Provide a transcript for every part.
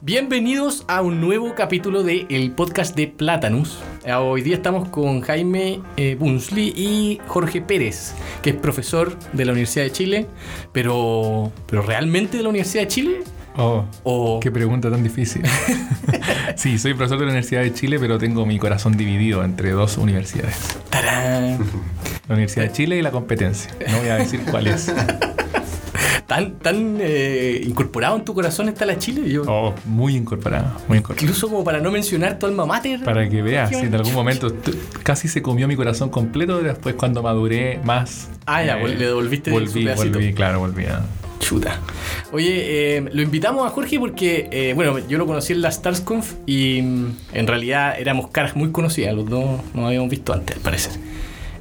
Bienvenidos a un nuevo capítulo de el podcast de Platanus. Eh, Hoy día estamos con Jaime eh, Bunsley y Jorge Pérez, que es profesor de la Universidad de Chile, pero, pero realmente de la Universidad de Chile Oh, o qué pregunta tan difícil. sí, soy profesor de la Universidad de Chile, pero tengo mi corazón dividido entre dos universidades. ¡Tarán! La Universidad de Chile y la competencia. No voy a decir cuál es. tan tan eh, incorporado en tu corazón está la Chile. Yo, Oh, muy incorporada, muy incorporada. Incluso como para no mencionar tu alma mater. Para que veas, si en algún momento casi se comió mi corazón completo, después cuando maduré más. Ah, ya, vol- le devolviste su volví, pedacito. volví, claro, volví a... Chuta. Oye, eh, lo invitamos a Jorge porque, eh, bueno, yo lo conocí en la StarsConf y mm, en realidad éramos caras muy conocidas, los dos nos habíamos visto antes, al parecer.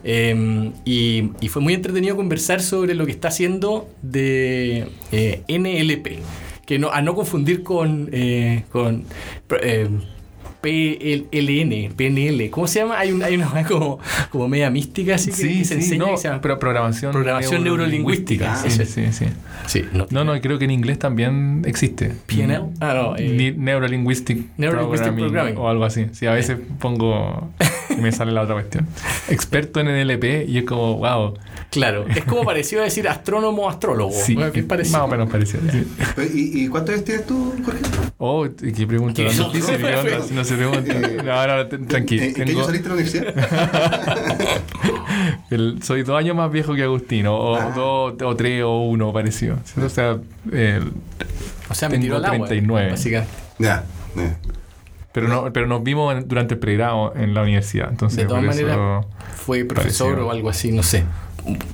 Eh, y, y fue muy entretenido conversar sobre lo que está haciendo de eh, NLP, que no, a no confundir con, eh, con PLN, PNL, ¿cómo se llama? Hay, un, hay una como, como media mística, así que, Sí, que se sí, enseña no, que se llama- pero programación, Programación neurolingüística. Sí, Eso sí, sí. Sí, no, No, no, creo que en inglés también existe. PNL. Ah, no. eh, Neurolinguistic, Neurolinguistic Programming. o algo así. Sí, a veces pongo me sale la otra cuestión. Experto en NLP y es como, wow. Claro, es como parecido a decir astrónomo astrólogo. Sí, Bueno, es parecido. más o menos parecido. sí. ¿Y, y cuántos años tienes tú, Jorge? Oh, y qué pregunta ¿Qué? ¿qué onda? Si no se pregunta. No, no, t- ¿En, tranquilo. en qué año Tengo- saliste de la universidad? el- soy dos años más viejo que Agustín, o, o Ah. dos, o tres, o uno parecido. O sea, eh, o sea, me tengo tiró al agua. 39. Básicamente. ya. ya. Pero, no, pero nos vimos en- durante el pregrado en la universidad. Entonces, De todas por eso- maneras, Fue profesor Parecido. o algo así, no sé.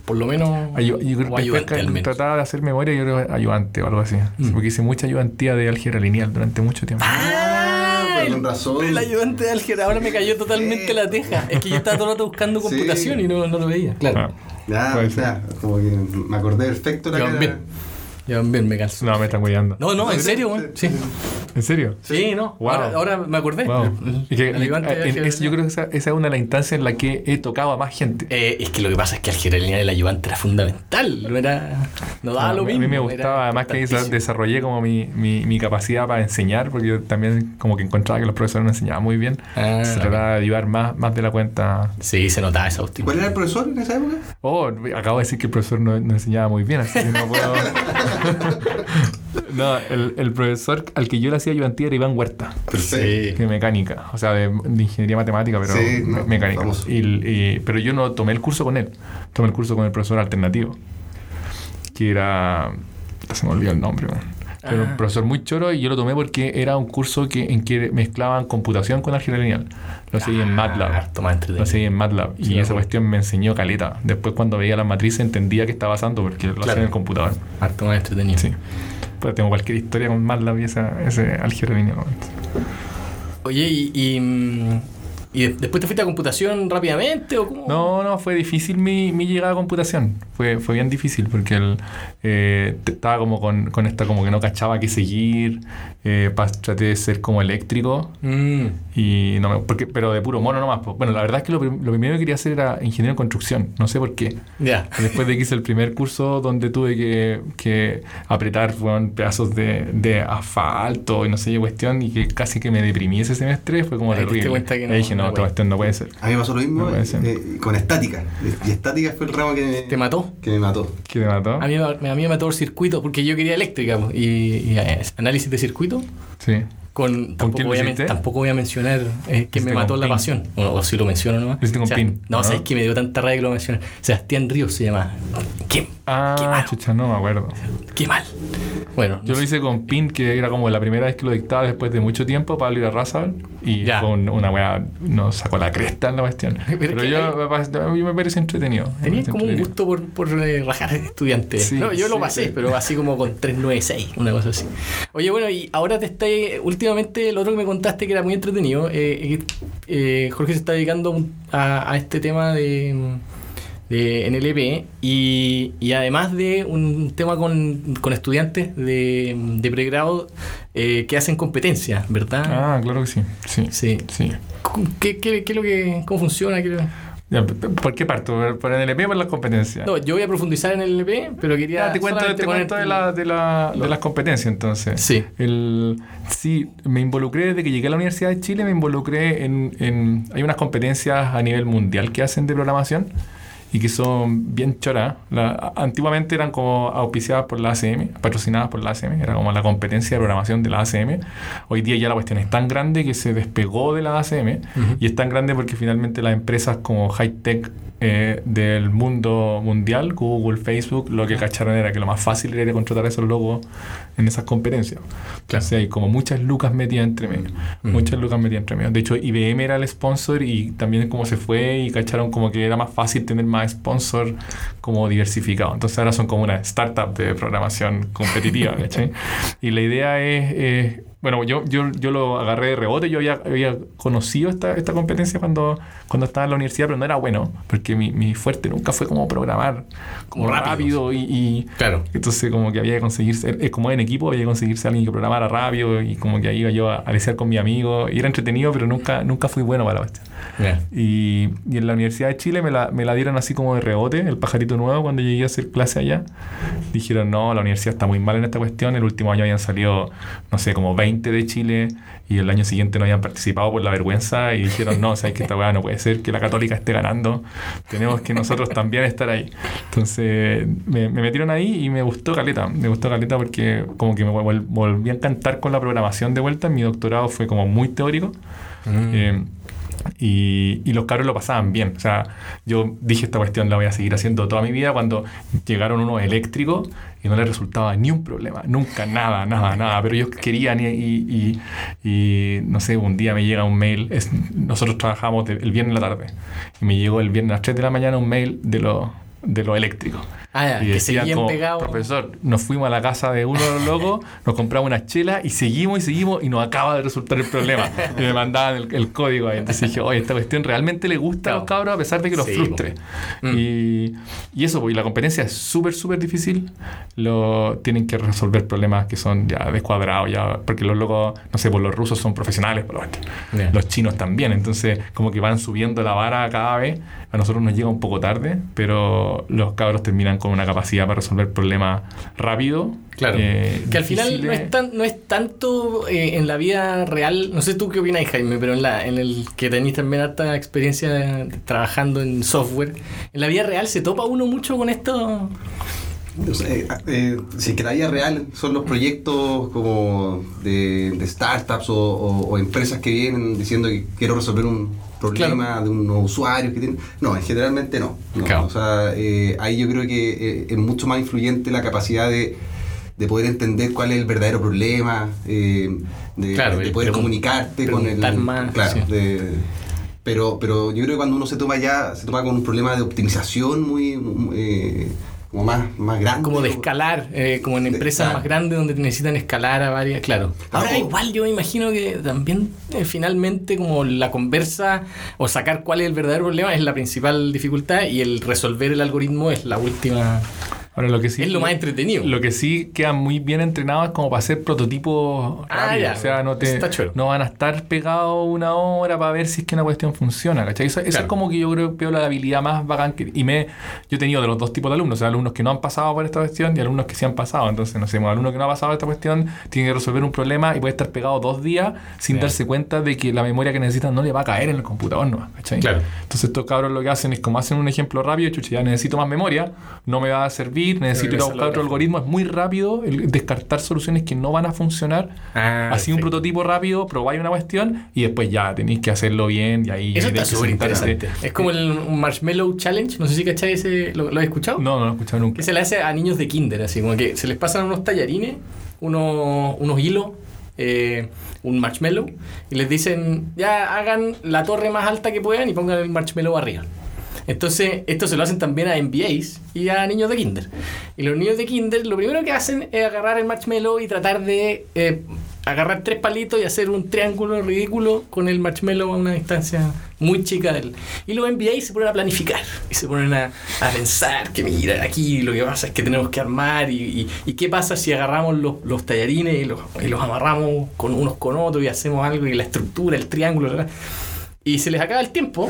Por lo menos. Ayu- yo creo o que ayudante al menos. trataba de hacer memoria, yo creo que ayudante o algo así. Mm. Porque hice mucha ayudantía de álgebra lineal durante mucho tiempo. Ah, pero el, con razón. el ayudante de álgebra. Ahora me cayó totalmente la teja. Es que yo estaba todo el rato buscando Sí. computación y no, no lo veía. Claro. Ah, Ya, Puede o sea, como que me acordé perfecto la Yo cara. también. Yo también me calzo. no, me están cuidando. No, no, en serio, güey. Sí. ¿En serio? Sí, no. Wow. Ahora, ahora me acordé. Wow. Y que- en- es- yo creo que esa, esa es una de las instancias en la que he tocado a más gente. Eh, es que lo que pasa es que álgebra lineal el ayudante era fundamental. No era. No daba No, lo a mí- mismo. a mí me gustaba, además que desarrollé como mi, mi, mi capacidad para enseñar, porque yo también como que encontraba que los profesores no enseñaban muy bien. Ah, Se trataba de ayudar más, más de la cuenta. Sí, se notaba esa ¿Y hostia. cuál era el profesor en esa época? Oh, acabo de decir que el profesor no, no enseñaba muy bien, así que no puedo... no, el, el profesor al que yo le hacía ayudantía era Iván Huerta. Perfecto. Que mecánica, o sea, de, de ingeniería matemática, pero Sí, no, mecánica. y- pero yo no tomé el curso con él, tomé el curso con el profesor alternativo, que era. Se me olvidó el nombre, man. Pero Ah. un profesor muy choro y yo lo tomé porque era un curso que, en que mezclaban computación con álgebra lineal. Lo hacía en MATLAB. Más Lo hacía en MATLAB. Y Sí, esa bueno. cuestión me enseñó caleta. Después, cuando veía las matrices, entendía qué estaba pasando porque lo hacía en el computador. Harto más entretenido. Sí. Pues tengo cualquier historia con MATLAB y esa, ese álgebra lineal. Oye, y, y, mm, ¿y de- después te fuiste a computación rápidamente o cómo? No, no, fue difícil mi, mi llegada a computación. Fue, fue bien difícil porque el, eh, estaba como con, con esta como que no cachaba qué seguir. eh, traté de ser como eléctrico. Mm, Y no me, porque, pero de puro mono nomás. Bueno, la verdad es que lo, prim- lo primero que quería hacer era ingeniero en construcción. No sé por qué. ya. Después de que hice el primer curso donde tuve que, que apretar weón, pedazos de, de asfalto y no sé qué cuestión y que casi que me deprimí ese semestre, fue como Ahí te terrible. cuenta que no- Ahí dije, no, no esta cuestión no puede ser. A mí me pasó lo mismo No puede ser. eh, con estática. Y estática fue el ramo que me, ¿Te mató? que me mató. ¿Qué te mató? A mí, me- a mí me mató el circuito porque yo quería eléctrica y, y, eh, análisis de circuito. Sí. Con, tampoco, voy a, tampoco voy a mencionar eh, quién me mató la PIN. pasión. O, o si lo menciono nomás. Lo hiciste con PIN, No, ¿no? sabes que me dio tanta rabia que lo mencioné. Sebastián Ríos se llama. ¿Qué, Ah, Qué malo. chucha, no me acuerdo. qué mal. Bueno, Yo lo hice con PIN, que era como la primera vez que lo dictaba después de mucho tiempo, Pablo Irarrázaval. Y Ya. fue un- una weá, nos sacó la cresta en la cuestión. Pero Pero, es que yo, me parece- a mí me parece entretenido. Me Tenías parece como un entretenido. gusto por, por eh, rajar estudiantes. Sí, no, yo lo sí, pasé, sí. pero así como con 396, una cosa así. Oye, bueno, y ahora te está. Últimamente, lo otro que me contaste que era muy entretenido, eh, eh, Jorge se está dedicando un- a, a este tema de, de NLP y, y además de un tema con, con estudiantes de, de pregrado eh, que hacen competencias, ¿verdad? Ah, claro que sí. Sí. Sí. Sí. ¿Qué, qué, qué es lo que, ¿Cómo funciona? ¿Qué- ¿Por qué parto? ¿Por el NLP o por las competencias? No, yo voy a profundizar en el LP, pero quería. Ya, te cuento, te cuento de, la- de, la- de las competencias entonces. Sí. El, sí, me involucré desde que llegué a la Universidad de Chile, me involucré en, en- Hay unas competencias a nivel mundial que hacen de programación y que son bien choras. La- antiguamente eran como auspiciadas por la ACM, patrocinadas por la ACM, era como la competencia de programación de la ACM. Hoy día ya la cuestión es tan grande que se despegó de la ACM Ujú. y es tan grande porque finalmente las empresas como high tech eh, del mundo mundial, Google, Facebook, lo que cacharon era que lo más fácil era contratar esos logos en esas competencias. Entonces hay como muchas lucas metidas entre medio. Mm. Muchas lucas metidas entre medio. De hecho, IBM era el sponsor y también como se fue y cacharon como que era más fácil tener más sponsor como diversificado. Entonces ahora son como una startup de programación competitiva, ¿cachai? Y la idea es... eh, bueno, yo, yo, yo lo agarré de rebote, yo había, había conocido esta, esta competencia cuando, cuando estaba en la universidad, pero no era bueno, porque mi, mi fuerte nunca fue como programar, como rápido. rápido, y, y- Claro. entonces como que había que conseguirse, es como en equipo, había que conseguirse a alguien que programara rápido y como que ahí iba yo a aliciar con mi amigo y era entretenido, pero nunca, nunca fui bueno para la cuestión. Ya. Y, y en la Universidad de Chile me la, me la dieron así como de rebote, el pajarito nuevo, cuando llegué a hacer clase allá. Dijeron, no, la universidad está muy mal en esta cuestión. El último año habían salido, no sé, como 20 de Chile y el año siguiente no habían participado por la vergüenza y dijeron, no, sabes que esta weá no puede ser que la católica esté ganando. Tenemos que nosotros también estar ahí. Entonces me, me metieron ahí y me gustó Caleta. Me gustó Caleta porque como que me vol- volví a encantar con la programación de vuelta. Mi doctorado fue como muy teórico. Mm. Eh, y, los cabros lo pasaban bien. O sea, yo dije esta cuestión la voy a seguir haciendo toda mi vida cuando llegaron unos eléctricos y no les resultaba ni un problema. Nunca, nada, nada, nada. Pero ellos querían y, y- no sé, un día me llega un mail. es- nosotros trabajamos el viernes en la tarde. Y me llegó el viernes a las 3 de la mañana un mail de los de los eléctricos. Ah, ya, y que decía como, pegados. profesor, nos fuimos a la casa de uno de los locos, nos compramos una chela y seguimos y seguimos y nos acaba de resultar el problema. Y me mandaban el, el código ahí. Entonces dije, oye, esta cuestión realmente le gusta a los cabros a pesar de que los Sí, frustre. Mm. Y, y eso, y la competencia es súper, súper difícil. Lo, tienen que resolver problemas que son ya descuadrados, ya, porque los locos, no sé, pues los rusos son profesionales, por lo menos. Ya. los chinos también. Entonces, como que van subiendo la vara cada vez. A nosotros nos llega un poco tarde, pero los cabros terminan con una capacidad para resolver problemas rápido. Claro. eh, Que al final no es, tan, no es tanto eh, en la vida real, no sé tú qué opinas Jaime, pero en, la, en el que tenéis también harta experiencia trabajando en software, en la vida real se topa uno mucho con esto. No sé, eh, si que la vida real son los proyectos como de, de startups o, o- o empresas que vienen diciendo que quiero resolver un problema de unos usuarios que tienen. No, generalmente no. no. Claro. O sea, eh, ahí yo creo que eh, es mucho más influyente la capacidad de, de poder entender cuál es el verdadero problema, eh, de, Claro, de el poder comunicarte con el. más, claro, sí. de- pero, pero yo creo que cuando uno se toma ya, se toma con un problema de optimización muy, muy, como más, más grande. Como de escalar, eh, como en empresas más grandes donde necesitan escalar a varias, claro. Ahora Claro. igual yo me imagino que también eh, finalmente como la conversa o sacar cuál es el verdadero problema es la principal dificultad y el resolver el algoritmo es la última, Ahora, lo que sí, es lo más entretenido. Lo que sí quedan muy bien entrenados es como para hacer prototipos Ah, rápidos. ya. O sea, no, te, no van a estar pegados una hora para ver si es que una cuestión funciona. ¿cachai? Eso, eso es como que yo creo que veo la habilidad más bacán. Que, y me, yo he tenido de los dos tipos de alumnos. O sea, alumnos que no han pasado por esta cuestión y alumnos que sí han pasado. Entonces, no sé, un alumno que no ha pasado por esta cuestión tiene que resolver un problema y puede estar pegado dos días sin darse cuenta de que la memoria que necesita no le va a caer en el computador. ¿no? ¿cachai? Claro. Entonces estos cabros lo que hacen es como hacen un ejemplo rápido, chucha, ya necesito más memoria, no me va a servir, necesito ir a buscar otro algoritmo, es muy rápido el descartar soluciones que no van a funcionar. Ah, Así un prototipo rápido, probáis una cuestión y después ya tenéis que hacerlo bien y ahí Eso está súper interesante. Es como el Marshmallow Challenge, no sé si cachai ese, ¿lo, lo has escuchado? No, no lo he escuchado nunca. Que se le hace a niños de kinder, así como que se les pasan unos tallarines, unos, unos hilos, eh, un marshmallow, y les dicen, ya hagan la torre más alta que puedan y pongan el marshmallow arriba. Entonces, esto se lo hacen también a MBAs y a niños de kinder. Y los niños de kinder lo primero que hacen es agarrar el marshmallow y tratar de eh, agarrar tres palitos y hacer un triángulo ridículo con el marshmallow a una distancia muy chica del... Y los MBAs se ponen a planificar y se ponen a, a pensar que mira, aquí lo que pasa es que tenemos que armar y, y- qué pasa si agarramos los, los tallarines y los, y los amarramos con unos con otros y hacemos algo y la estructura, el triángulo, y se les acaba el tiempo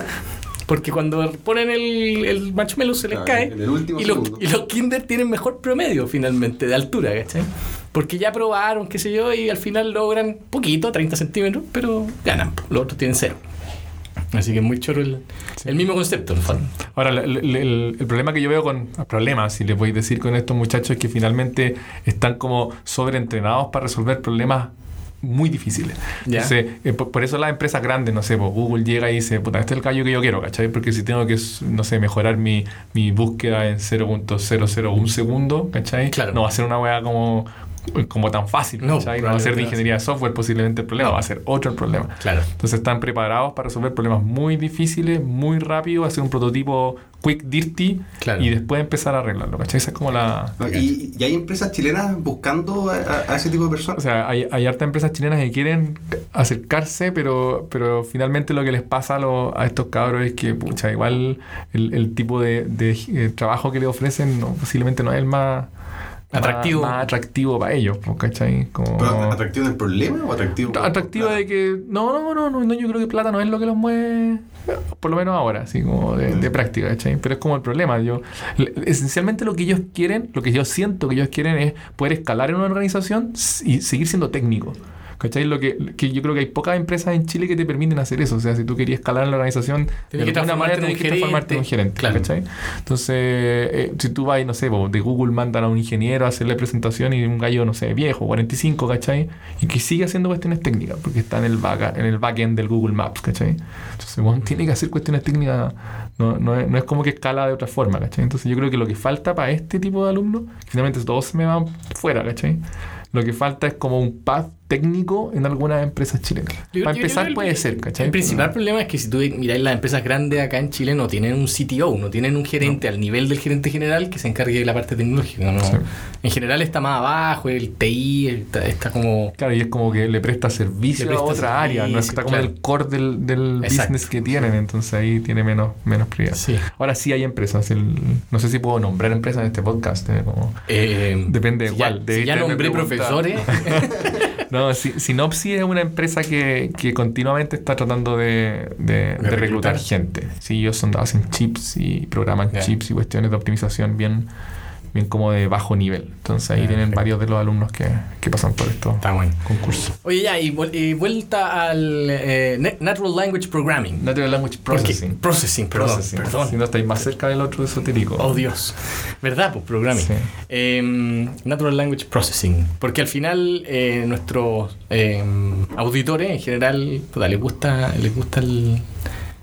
Porque cuando ponen el, el marshmallow se les Claro, cae. y, los, y los Kinder tienen mejor promedio finalmente de altura, ¿cachai? Porque ya probaron, qué sé yo, y al final logran poquito, 30 centímetros, pero ganan. Los otros tienen cero. Así que es muy choro el, el mismo concepto. Ahora, el, el- el- el problema que yo veo con. Problemas, si les voy a decir con estos muchachos, es que finalmente están como sobreentrenados para resolver problemas muy difíciles. Entonces, eh, por, por eso las empresas grandes, no sé, pues Google llega y dice, puta, este es el callo que yo quiero, ¿cachai? Porque si tengo que, no sé, mejorar mi, mi búsqueda en 0.001 segundo, ¿cachai? Claro. No va a ser una weá como, como tan fácil, No, ¿cachai? No, va a ser de ingeniería de software posiblemente el problema, va a ser otro el problema. Claro. Entonces están preparados para resolver problemas muy difíciles, muy rápido, hacer un prototipo quick, dirty Claro. y después empezar a arreglarlo. ¿cachai? Esa es como la... Y, y hay empresas chilenas buscando a, a- a ese tipo de O personas. sea, hay, hay hartas empresas chilenas que quieren acercarse, pero, pero finalmente lo que les pasa a, los- a estos cabros es que, pucha, igual el, el tipo de, de, eh, trabajo que le ofrecen no, posiblemente no es el más... Atractivo. Más, más atractivo para ellos, pues, ¿cachai? Como... ¿Pero ¿Atractivo del problema o atractivo? atractivo de que no, no, no, no, no, yo creo que plata no es lo que los mueve, por lo menos ahora, así como de, de práctica, ¿cachai? Pero es como el problema, yo, le- esencialmente lo que ellos quieren, lo que yo siento que ellos quieren es poder escalar en una organización y seguir siendo técnico. ¿Cachai? Lo que, que yo creo que hay pocas empresas en Chile que te permiten hacer eso. O sea, si tú querías escalar en la organización, Tienes de que alguna manera un que transformarte en un gerente. Claro. ¿cachai? Entonces, eh, si tú vas, no sé, de Google mandan a un ingeniero a hacerle presentación y un gallo, no sé, viejo, 45, ¿cachai? Y que sigue haciendo cuestiones técnicas, porque está en el, back, en el backend del Google Maps, ¿cachai? Entonces, bueno, tiene que hacer cuestiones técnicas, no, no, es, no es como que escala de otra forma, ¿cachai? Entonces, yo creo que lo que falta para este tipo de alumnos, finalmente todos se me van fuera, ¿cachai? Lo que falta es como un path técnico en algunas empresas chilenas. Yo- Para yo empezar puede el- ser, ¿cachai? El principal problema es que si tú miráis las empresas grandes acá en Chile no tienen un CTO, no tienen un gerente al nivel del gerente general que se encargue de la parte tecnológica. ¿no? Sí. En general está más abajo, el TI está, está como... Claro, y es como que le presta servicio Le presta a otra área, no está como claro. el core del, del business que tienen, entonces ahí tiene menos, menos prioridad. Sí. Ahora sí hay empresas, el- no sé si puedo nombrar empresas en este podcast, eh, como- eh, Depende de si cuál, Ya, de- si ya nombré. No, Si- es una empresa que, que continuamente está tratando de, de- de reclutar. reclutar. gente. Sí, ellos son, hacen chips y programan chips y cuestiones de optimización bien, bien como de bajo nivel. Entonces ahí tienen perfecto. varios de los alumnos que, que pasan por estos está bueno. concursos. Oye, ya, y, vuel- y vuelta al eh, Natural Language Programming. Natural Language Processing. Processing, perdón. Processing. perdón. Si no estáis más cerca del otro esotérico. Oh Dios. ¿Verdad? Pues programming. Sí. Em, Natural Language Processing. Porque al final eh, nuestros em, auditores en general les gusta, les gusta el-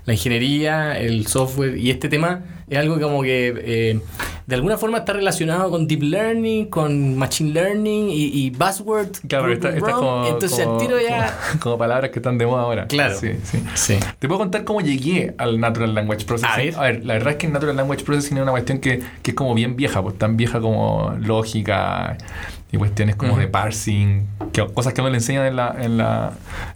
la ingeniería, el software y este tema es algo como que eh, de alguna forma está relacionado con deep learning, con machine learning y, y buzzword. Claro, pero esta, esta es como, Entonces como- al tiro ya... como- como palabras que están de moda ahora. Claro. Sí, sí. Sí. Te puedo contar cómo llegué al Natural Language Processing. A ver. la verdad es que el Natural Language Processing es una cuestión que, que es como bien vieja, pues tan vieja como lógica y cuestiones como Ujú. de parsing, que, cosas que no le enseñan en la, en, la,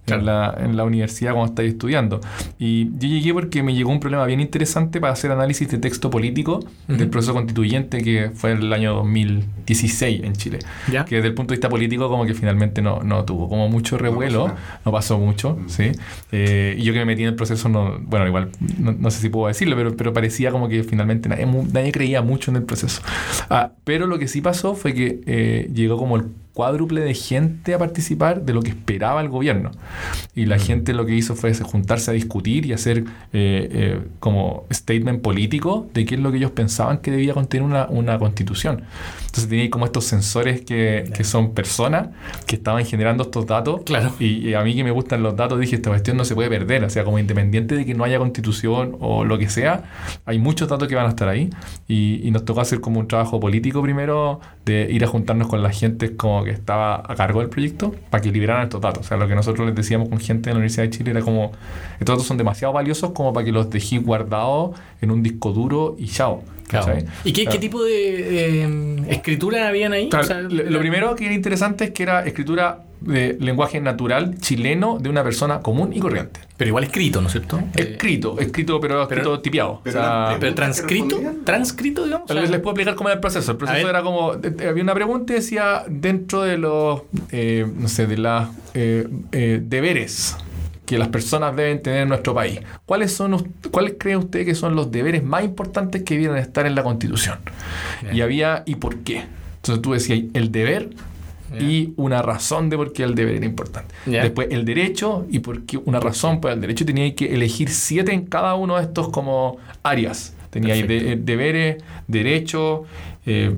Claro. en, la, en la universidad cuando estáis estudiando. Y yo llegué porque me llegó un problema bien interesante para hacer análisis de texto político del Ujú. proceso constituyente que fue el año 2016 en Chile. ¿Ya? Que desde el punto de vista político como que finalmente no, no tuvo como mucho revuelo, pasó no pasó, mucho, Mm. ¿sí? Eh, y yo que me metí en el proceso, no, bueno, igual no, no sé si puedo decirlo, pero, pero parecía como que finalmente nadie, nadie creía mucho en el proceso. Ah, pero lo que sí pasó fue que eh, llegó como el cuádruple de gente a participar de lo que esperaba el gobierno. Y la Mm. gente lo que hizo fue juntarse a discutir y hacer eh, eh, como statement político de qué es lo que ellos pensaban que debía contener una, una constitución. Entonces tenía como estos sensores que, que son personas que estaban generando estos datos. Claro. Y, y a mí que me gustan los datos, dije, esta cuestión no se puede perder. O sea, como independiente de que no haya constitución o lo que sea, hay muchos datos que van a estar ahí. Y, y nos tocó hacer como un trabajo político primero, de ir a juntarnos con la gente como que estaba a cargo del proyecto, para que liberaran estos datos. O sea, lo que nosotros les decíamos con gente de la Universidad de Chile era como, estos datos son demasiado valiosos como para que los dejéis guardados en un disco duro y chao. ¿Y qué, qué tipo de eh, escritura habían ahí? Claro, O sea, lo, lo primero que era interesante es que era escritura de lenguaje natural chileno de una persona común y corriente. Pero igual escrito, ¿no es cierto? Eh, Escrito, escrito, pero escrito tipiado. pero o sea, la pero transcrito, transcrito, digamos. Tal vez les puedo explicar cómo era el proceso. El proceso era como, de- de- había una pregunta y decía, dentro de los, eh, no sé, de las eh, eh, deberes que las personas deben tener en nuestro país. ¿Cuáles, son, ¿Cuáles cree usted que son los deberes más importantes que deben estar en la Constitución? Y había, ¿y por qué? Entonces tú decías el deber Y una razón de por qué el deber era importante. Después el derecho y por qué una razón para el derecho. Tenía que elegir siete en cada uno de estos como áreas. Tenía ahí de- eh, deberes, derecho, eh,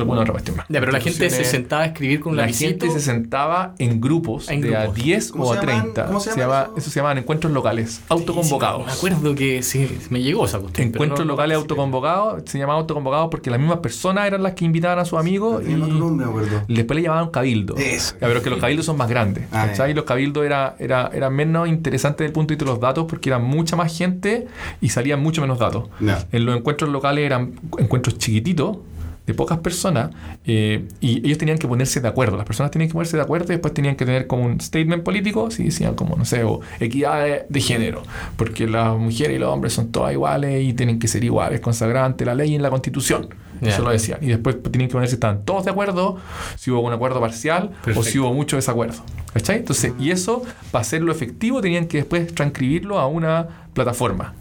alguna otra cuestión más. Ya, pero la gente se sentaba a escribir con un La lapicito. gente se sentaba en grupos En de a grupos. 10 ¿Cómo o a se llaman? 30. ¿Cómo se llaman llama- eso? eso se llaman encuentros locales, autoconvocados. Sí, me acuerdo que sí, me llegó esa cuestión. pero Encuentros no- no- locales sí. autoconvocados, se llamaban autoconvocados porque las mismas personas eran las que invitaban a sus amigos y Tiene otro nombre, me acuerdo. después le llamaban cabildo. Eso. Ya, pero es que los cabildos son más grandes. Ah, ¿cachai? ya. Los cabildos era, era, eran menos interesantes desde el punto de vista de los datos porque era mucha más gente y salían mucho menos datos. Ya. En los encuentros locales eran encuentros chiquititos, de pocas personas, eh, y ellos tenían que ponerse de acuerdo. Las personas tenían que ponerse de acuerdo y después tenían que tener como un statement político, si decían como, no sé, o equidad de, de género, porque las mujeres y los hombres son todas iguales y tienen que ser iguales, consagrante la ley y en la constitución. Eso lo decían. Y después tienen que ponerse si estaban todos de acuerdo, si hubo un acuerdo parcial o si hubo mucho desacuerdo. ¿Cachai? Entonces, y eso, para hacerlo efectivo, tenían que después transcribirlo a una plataforma.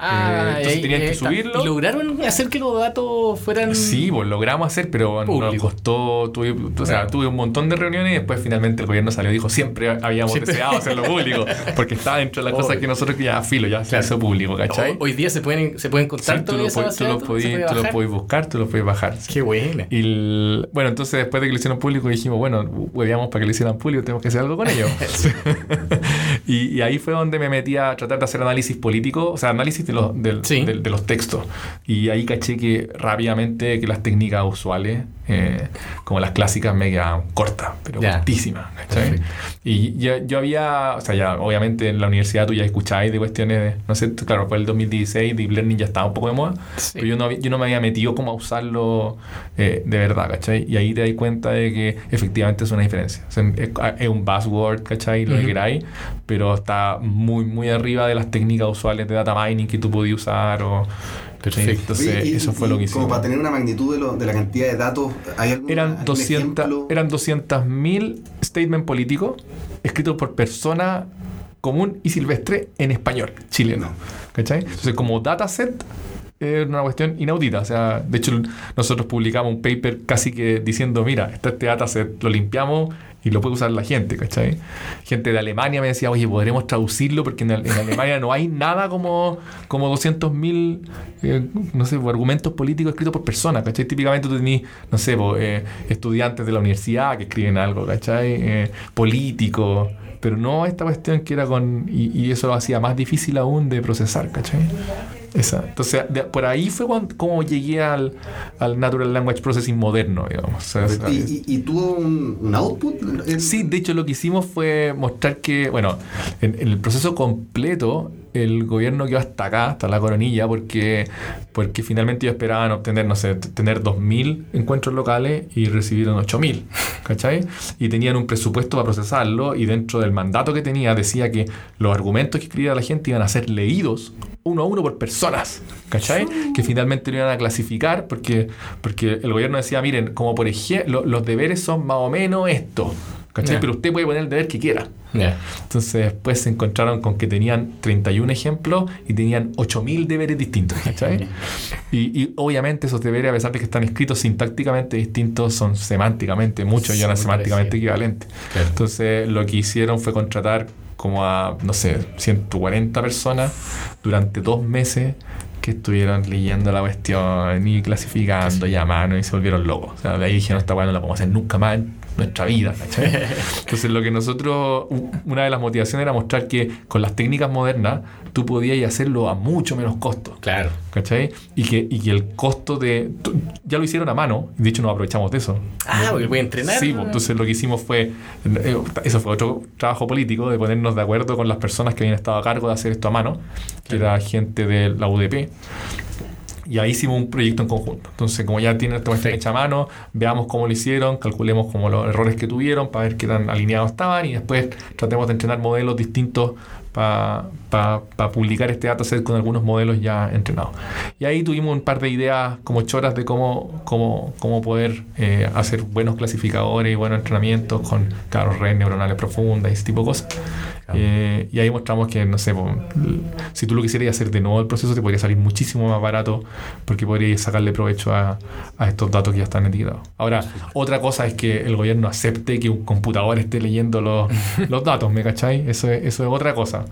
Ah, Eh, entonces tenían que subirlo. ¿Y lograron hacer que los datos fueran. Sí, pues logramos hacer, pero nos costó. Tuve, o sea, Claro. tuve un montón de reuniones y después finalmente el gobierno salió y dijo: Siempre habíamos Siempre. deseado hacerlo público, porque estaba dentro de las cosas que nosotros ya filo, ya se Claro. hizo público, ¿cachai? Hoy, día se pueden, se pueden Sí, contar base tú lo tú lo podés buscar, tú lo puedes bajar. sí. Qué buena. Y el- bueno, entonces después de que lo hicieron público dijimos, bueno, hueveamos para que lo hicieran público, tenemos que hacer algo con ellos. y, y ahí fue donde me metí a tratar de hacer análisis político, o sea, análisis de del- Sí. del- de los textos. Y ahí caché que rápidamente que las técnicas usuales, eh, como las clásicas, me quedaban cortas, pero Ya. cortísimas. Y yo, yo había, o sea, ya obviamente en la universidad tú ya escucháis de cuestiones de, no sé, claro, fue el 2016, Deep Learning ya estaba un poco de moda, Sí. pero yo no, yo no me había metido como a usarlo eh, de verdad, ¿cachai? Y ahí te das cuenta de que efectivamente es una diferencia. O sea, es, es un buzzword, ¿cachai? Lo que Ujú. queráis, pero está muy, muy arriba de las técnicas usuales de data mining que tú podías usar o... Perfecto. Oye, y- eso fue y lo que Como hicimos. para tener una magnitud de, lo- de la cantidad de datos, ¿hay algún, Eran algún 200 ejemplo? eran 200.000 statements políticos escritos por persona común y silvestre en español chileno. ¿Cachai? Entonces, como dataset, es una cuestión inaudita. O sea, de hecho, nosotros publicamos un paper casi que diciendo: Mira, está este dataset, lo limpiamos y lo puede usar la gente. ¿Cachai? Gente de Alemania me decía: Oye, podremos traducirlo porque en, Alemania no hay nada como, como 200.000 eh, no sé, pues, argumentos políticos escritos por personas. ¿Cachai? Típicamente tú tenés, no sé, pues, eh, estudiantes de la universidad que escriben algo, ¿cachai? Eh, políticos. Pero no esta cuestión que era con. Y, y eso lo hacía más difícil aún de procesar, ¿cachai? Esa. Entonces, de- por ahí fue cuando, como llegué al, al Natural Language Processing moderno, digamos. ¿Y, y, y tuvo un, un output? El- Sí, de hecho lo que hicimos fue mostrar que, bueno, en, en el proceso completo el gobierno quedó hasta acá, hasta la coronilla, porque, porque finalmente ellos esperaban obtener, no sé, tener 2.000 encuentros locales y recibieron 8.000, ¿cachai? Y tenían un presupuesto para procesarlo y dentro del mandato que tenía decía que los argumentos que escribía la gente iban a ser leídos uno a uno por personas, ¿cachai? Que finalmente lo iban a clasificar porque, porque el gobierno decía, miren, como por ejemplo, los deberes son más o menos esto, ¿cachai? Ya. Pero usted puede poner el deber que quiera. Ya. Entonces después se encontraron con que tenían 31 ejemplos y tenían 8.000 deberes distintos, ¿cachai? y, y obviamente esos deberes, a pesar de que están escritos sintácticamente distintos, son semánticamente, muchos y Son eran semánticamente parecidos. equivalentes. Claro. Entonces lo que hicieron fue contratar como a, no sé, 140 personas durante dos meses que estuvieron leyendo la cuestión y clasificando y a mano y se volvieron locos. O sea, de ahí dijeron, esta weá no la podemos hacer nunca más en nuestra vida. ¿cachai? Entonces lo que nosotros, una de las motivaciones era mostrar que con las técnicas modernas tú podías hacerlo a mucho menos costo. Claro. ¿Cachai? Y que, y que el costo de... ya lo hicieron a mano, de hecho nos aprovechamos de eso. Ah, porque puede entrenar. Sí, pues, entonces lo que hicimos fue, eh, eso fue otro trabajo político, de ponernos de acuerdo con las personas que habían estado a cargo de hacer esto a mano, que era gente de la UDP. Y ahí hicimos un proyecto en conjunto. Entonces, como ya tienen esta cuestión hecha a mano, veamos cómo lo hicieron, calculemos como los errores que tuvieron para ver qué tan alineados estaban y después tratemos de entrenar modelos distintos para publicar este dataset con algunos modelos ya entrenados. Y ahí tuvimos un par de ideas como choras de cómo, cómo, cómo poder eh, hacer buenos clasificadores y buenos entrenamientos con, claro, redes neuronales profundas y ese tipo de cosas. Eh, y ahí mostramos que, no sé, si tú lo quisieras hacer de nuevo el proceso, te podría salir muchísimo más barato porque podrías sacarle provecho a, a estos datos que ya están etiquetados. Ahora, otra cosa es que el gobierno acepte que un computador esté leyendo los, los datos, ¿me cacháis? Eso es, eso es otra cosa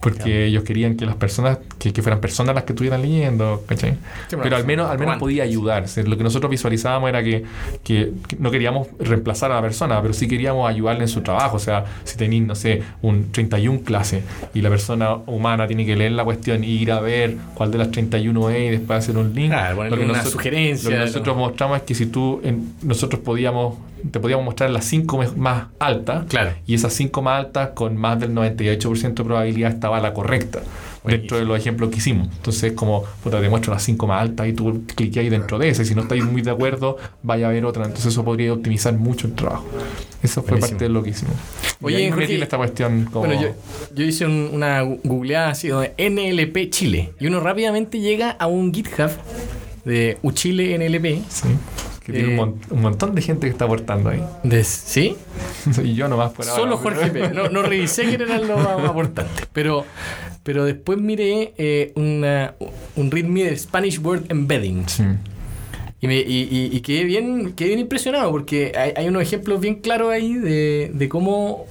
porque ellos querían que las personas, que, fueran personas las que estuvieran leyendo, ¿cachai? pero al menos, al menos podía ayudar. lo que nosotros visualizábamos era que, que, no queríamos reemplazar a la persona, pero sí queríamos ayudarle en su trabajo. O sea, si tenéis, no sé, un 31 clase y la persona humana tiene que leer la cuestión y ir a ver cuál de las 31 es y después hacer un link. lo que una sugerencia. Lo que nosotros mostramos es que si tú, nosotros podíamos te podíamos mostrar las 5 más altas. Claro. Y esas 5 más altas, con más del 98% de probabilidad, estaba la correcta. Dentro de los ejemplos que hicimos. Entonces, como puta, te muestro las 5 más altas y tú cliques ahí dentro de esa. Y si no estáis muy de acuerdo, vaya a ver otra. Entonces, eso podría optimizar mucho el trabajo. Eso fue parte de lo que hicimos. Oye, Jorge, esta cuestión como... Bueno, yo, yo hice una googleada así de NLP Chile. Y uno rápidamente llega a un GitHub de Uchile NLP. Sí tiene un, eh, un, montón de gente que está aportando ahí. ¿Sí? y yo nomás por Solo Jorge P. No, no revisé quién eran los aportantes. Pero, pero después miré eh, una, un readme de Spanish Word Embedding. Sí. Y, me, y, y, quedé, bien, quedé bien impresionado porque hay, hay unos ejemplos bien claros ahí de, de cómo...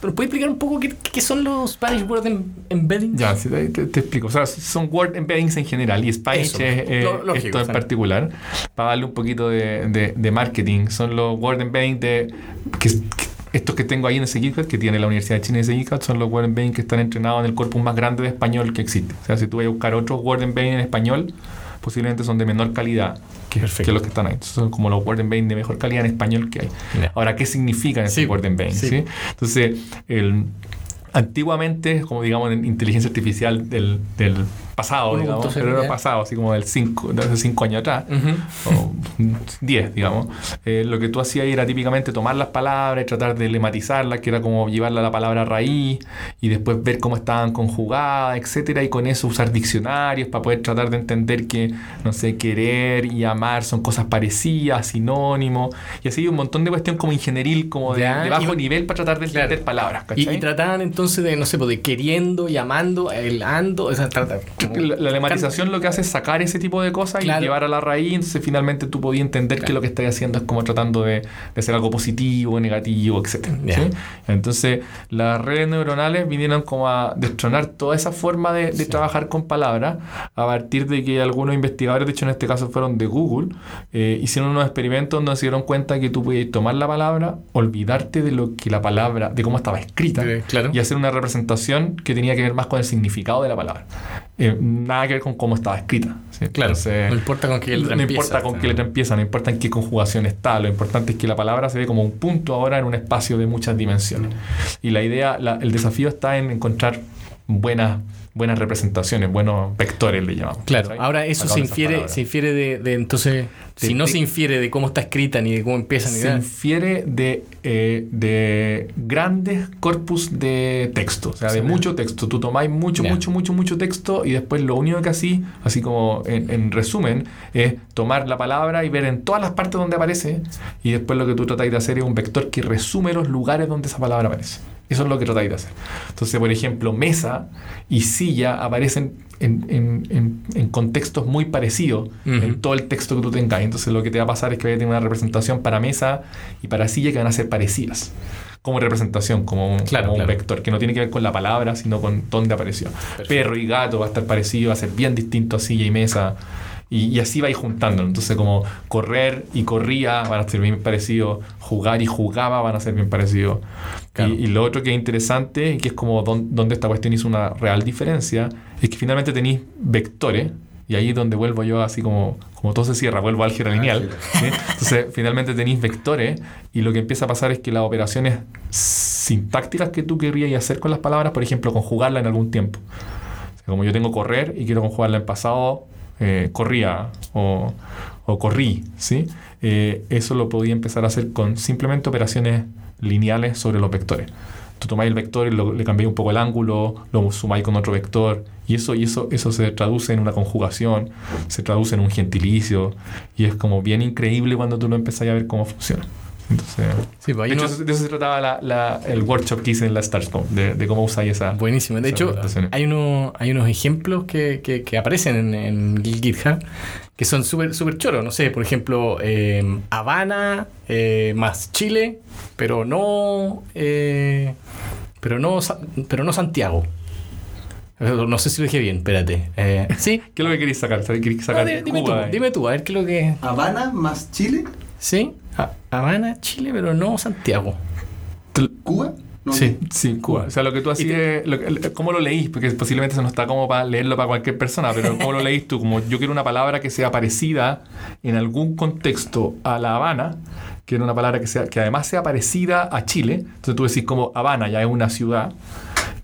¿Pero puedes explicar un poco qué, qué, son los Spanish Word em, Embeddings? Ya, sí, te, te, explico. O sea, son Word Embeddings en general y Spanish es eh, esto en particular. Para darle un poquito de, de, de, marketing, son los Word Embeddings de... Que, estos que tengo ahí en ese GitHub, que tiene la Universidad de China ese GitHub, son los Word Embeddings que están entrenados en el corpus más grande de español que existe. O sea, si tú vas a buscar otros Word Embeddings en español, posiblemente son de menor calidad que, que los que están ahí. son como los word de mejor calidad en español que hay. Ahora, ¿qué significan esos sí, word ¿sí? Entonces, el, antiguamente, como digamos en inteligencia artificial del, del pasado, digamos, pero era pasado, así como del cinco, de hace 5 años atrás, o 10, digamos, eh, lo que tú hacías era típicamente tomar las palabras tratar de lematizarlas, que era como llevarla a la palabra raíz y después ver cómo estaban conjugadas, etcétera, y con eso usar diccionarios para poder tratar de entender que, no sé, querer y amar son cosas parecidas, sinónimos, y así un montón de cuestión como ingenieril, como de, bajo nivel para tratar de entender palabras. Y, y, trataban entonces de, no sé, pues, de queriendo y amando, el ando, o sea, trata, la, la, lematización lo que hace es sacar ese tipo de cosas y llevar a la raíz, entonces finalmente tú podías entender que lo que estás haciendo es como tratando de, de hacer algo positivo, negativo, etc. Entonces las redes neuronales vinieron como a destronar toda esa forma de, de trabajar con palabras a partir de que algunos investigadores, de hecho en este caso fueron de Google, eh, hicieron unos experimentos donde se dieron cuenta que tú podías tomar la palabra, olvidarte de lo que la palabra, de cómo estaba escrita y hacer una representación que tenía que ver más con el significado de la palabra. Eh, nada que ver con cómo estaba escrita. Claro, no importa con qué letra no empieza. importa con qué letra empieza, no importa en qué conjugación está, lo importante es que la palabra se ve como un punto ahora en un espacio de muchas dimensiones. Y la idea, el desafío está en encontrar buenas buenas representaciones, buenos vectores le llamamos. Claro, ahora eso se infiere, se infiere de, entonces, si no se infiere de cómo está escrita ni de cómo empieza ni Se infiere de, eh, de grandes corpus de texto, o sea, de mucho texto. Tú tomáis mucho, mucho, mucho, mucho texto y después lo único que así, así como en, resumen, es tomar la palabra y ver en todas las partes donde aparece y después lo que tú tratáis de hacer es un vector que resume los lugares donde esa palabra aparece. Eso es lo que tratáis de hacer. Entonces, por ejemplo, mesa y silla aparecen en, contextos muy parecidos en todo el texto que tú tengas. Entonces, lo que te va a pasar es que vas a tener una representación para mesa y para silla que van a ser parecidas. Como representación, como un, un vector, que no tiene que ver con la palabra, sino con dónde apareció. Perro y gato va a estar parecido, va a ser bien distinto a silla y mesa. Y, así va a ir juntando. Entonces, como correr y corría van a ser bien parecidos, jugar y jugaba van a ser bien parecidos. Y, lo otro que es interesante, que es como donde esta cuestión hizo una real diferencia, es que finalmente tenéis vectores, y ahí es donde vuelvo yo así como, como todo se cierra, vuelvo a álgebra lineal. Entonces, finalmente tenéis vectores y lo que empieza a pasar es que las operaciones sintácticas que tú querrías hacer con las palabras, por ejemplo, conjugarla en algún tiempo. como yo tengo correr y quiero conjugarla en pasado, eh, corría o, o, corrí, ¿sí? Eh, eso lo podía empezar a hacer con simplemente operaciones lineales sobre los vectores. tú tomáis el vector y le cambiáis un poco el ángulo, lo sumáis con otro vector, y eso, y eso, eso se traduce en una conjugación, se traduce en un gentilicio, y es como bien increíble cuando tú lo empezás a ver cómo funciona. Entonces, Sí, pues de hecho, eso- de eso se trataba la- la- el workshop que hice en la StarsCon, de, de cómo usáis esa. Buenísimo. De hecho, hay, uno, hay unos ejemplos que, que- que aparecen en, en GitHub que son súper súper choros. No sé, por ejemplo, eh, Habana eh, más Chile, pero no, eh, pero no, pero no Santiago. No sé si lo dije bien, espérate. Eh, ¿Sí? ¿Qué es lo que queréis sacar? ¿Sabes? ¿Queréis No, sacar di- dime, Cuba tú, dime tú, a ver qué es lo que... Habana más Chile, ¿Sí? Ha- Habana, Chile, pero no Santiago. Cuba. No, Sí. Sí, Cuba. O sea, lo que tú hacías, ¿cómo lo leís? Porque posiblemente eso no está como para leerlo para cualquier persona, pero ¿cómo lo leís tú? Como yo quiero una palabra que sea parecida en algún contexto a La Habana, quiero una palabra que, sea, que además sea parecida a Chile. Entonces tú decís como Habana ya es una ciudad.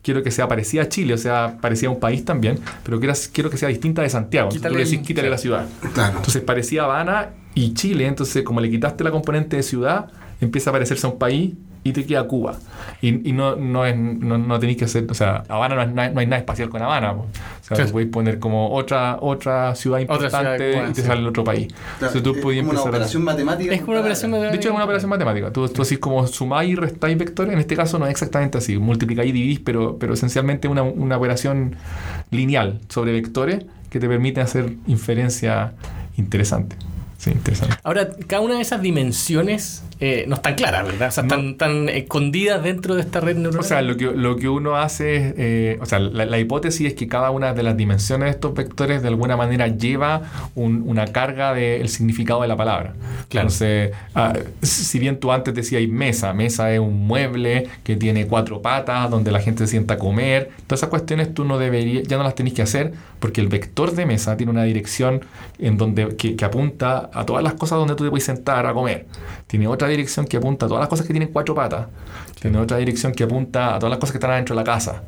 Quiero que sea parecida a Chile, o sea, parecida a un país también, pero quiero, quiero que sea distinta de Santiago. Entonces tú le decís, quítale la ciudad. Claro. Entonces parecía Habana y Chile, entonces como le quitaste la componente de ciudad, empieza a parecerse a un país y te queda Cuba. Y, y no, no, es, no, no tenéis que hacer, o sea, Habana no, es no hay nada espacial con Habana. po. O sea, Claro. podéis poner como otra, otra ciudad Otra ciudad importante y te sale el otro país. Claro, Entonces tú es podías como una a- operación matemática. Es como una operación comparada. de hecho, es una operación matemática. Tú, tú así como sumáis y restáis vectores. En este caso no es exactamente así. Multiplicáis y dividís, pero, pero esencialmente una, una operación lineal sobre vectores que te permite hacer inferencia interesante. Sí, interesante. Ahora, cada una de esas dimensiones eh, no están claras, ¿verdad? O sea, No. están, están escondidas dentro de esta red neuronal. O sea, lo que, lo que uno hace es, eh, o sea, la, la hipótesis es que cada una de las dimensiones de estos vectores de alguna manera lleva un- una carga del significado de la palabra. Claro. Entonces, ah, si bien tú antes decías mesa, mesa es un mueble que tiene cuatro patas donde la gente se sienta a comer, todas esas cuestiones tú no deberías, ya no las tenés que hacer porque el vector de mesa tiene una dirección en donde, que, que apunta a todas las cosas donde tú te puedes sentar a comer. Tiene otra dirección que apunta a todas las cosas que tienen cuatro patas. Tiene otra dirección que apunta a todas las cosas que están adentro de la casa.